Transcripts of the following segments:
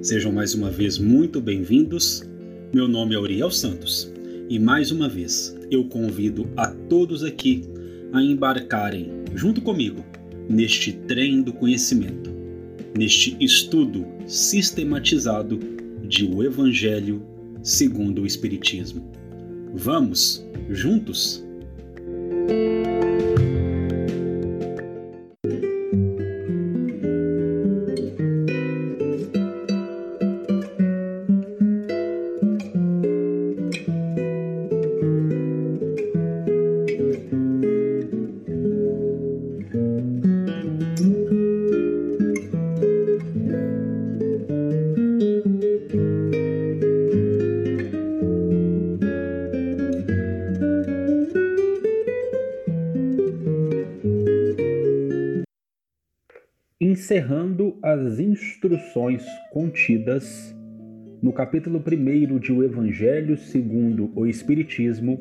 Sejam mais uma vez muito bem-vindos. Meu nome é Uriel Santos e mais uma vez eu convido a todos aqui a embarcarem junto comigo neste trem do conhecimento, neste estudo sistematizado de o Evangelho segundo o Espiritismo. Vamos juntos? Encerrando as instruções contidas no capítulo 1 de O Evangelho segundo o Espiritismo,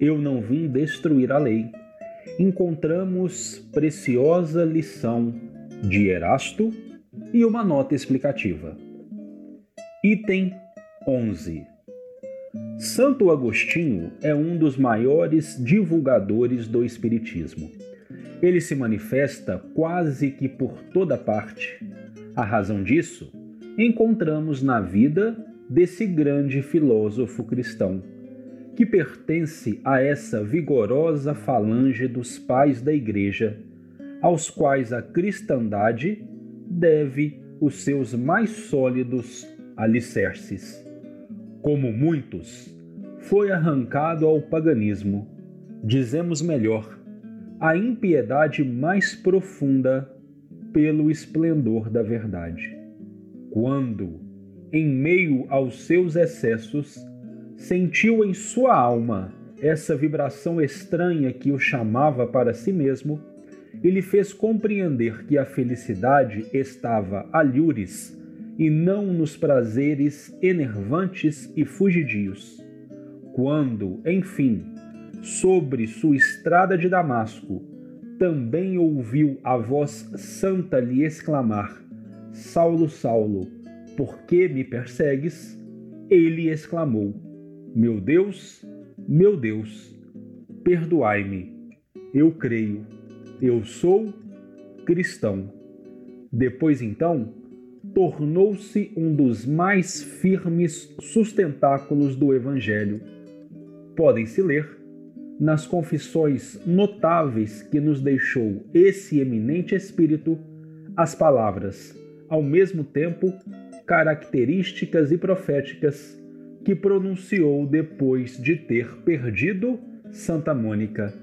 Eu não vim destruir a lei, encontramos preciosa lição de Erasto e uma nota explicativa. Item 11. Santo Agostinho é um dos maiores divulgadores do Espiritismo ele se manifesta quase que por toda parte. A razão disso encontramos na vida desse grande filósofo cristão, que pertence a essa vigorosa falange dos pais da Igreja, aos quais a cristandade deve os seus mais sólidos alicerces. Como muitos, foi arrancado ao paganismo, dizemos melhor, a impiedade mais profunda pelo esplendor da verdade. Quando, em meio aos seus excessos, sentiu em sua alma essa vibração estranha que o chamava para si mesmo, e lhe fez compreender que a felicidade estava a lures e não nos prazeres enervantes e fugidios. Quando, enfim, sobre sua estrada de Damasco, também ouviu a voz santa lhe exclamar: Saulo, Saulo, por que me persegues? Ele exclamou: Meu Deus, meu Deus, perdoai-me. Eu creio, eu sou cristão. Depois então, tornou-se um dos mais firmes sustentáculos do Evangelho. Podem se ler nas confissões notáveis que nos deixou esse eminente espírito, as palavras, ao mesmo tempo características e proféticas, que pronunciou depois de ter perdido Santa Mônica.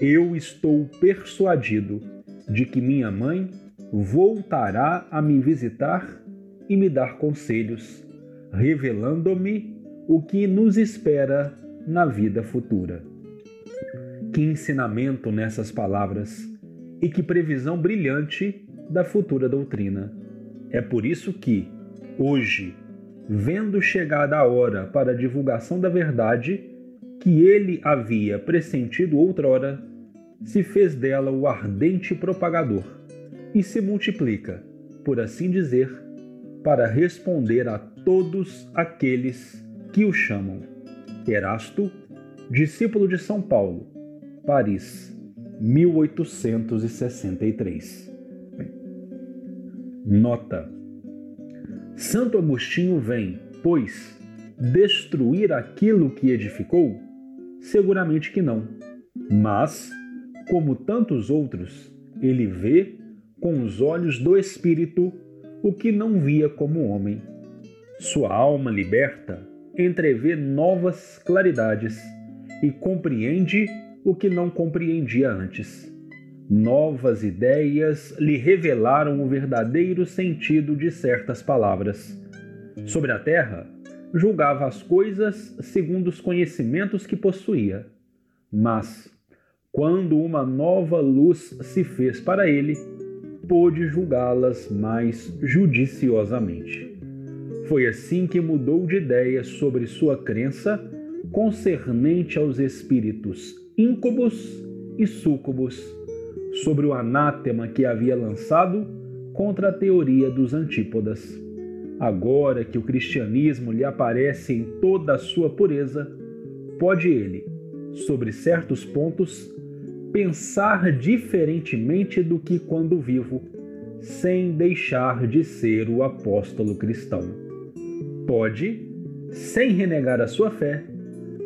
Eu estou persuadido de que minha mãe voltará a me visitar e me dar conselhos, revelando-me o que nos espera na vida futura. Que ensinamento nessas palavras e que previsão brilhante da futura doutrina. É por isso que, hoje, vendo chegada a hora para a divulgação da verdade, que ele havia pressentido outrora, se fez dela o ardente propagador e se multiplica, por assim dizer, para responder a todos aqueles que o chamam. Erasto, discípulo de São Paulo, Paris, 1863. Nota: Santo Agostinho vem, pois, destruir aquilo que edificou? Seguramente que não. Mas, como tantos outros, ele vê com os olhos do espírito o que não via como homem. Sua alma liberta entrevê novas claridades e compreende o que não compreendia antes. Novas ideias lhe revelaram o verdadeiro sentido de certas palavras. Sobre a terra, julgava as coisas segundo os conhecimentos que possuía. Mas, quando uma nova luz se fez para ele, pôde julgá-las mais judiciosamente. Foi assim que mudou de ideia sobre sua crença concernente aos espíritos íncubos e súcubos, sobre o anátema que havia lançado contra a teoria dos antípodas. Agora que o cristianismo lhe aparece em toda a sua pureza, pode ele, sobre certos pontos, pensar diferentemente do que quando vivo, sem deixar de ser o apóstolo cristão. Pode, sem renegar a sua fé,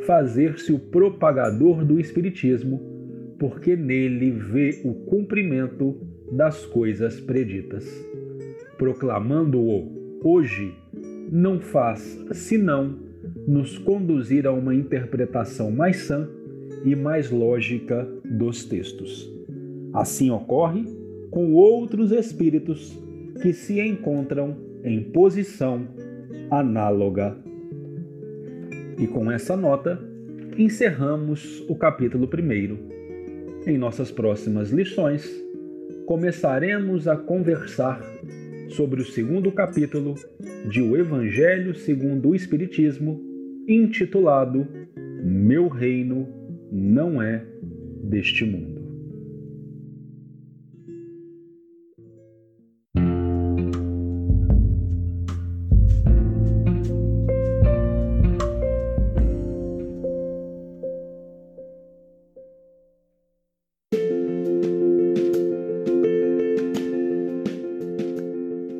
fazer-se o propagador do Espiritismo, porque nele vê o cumprimento das coisas preditas. Proclamando-o hoje, não faz senão nos conduzir a uma interpretação mais sã e mais lógica dos textos. Assim ocorre com outros espíritos que se encontram em posição análoga. E com essa nota, encerramos o capítulo 1. Em nossas próximas lições, começaremos a conversar sobre o segundo capítulo de O Evangelho segundo o Espiritismo, intitulado Meu Reino não é deste mundo.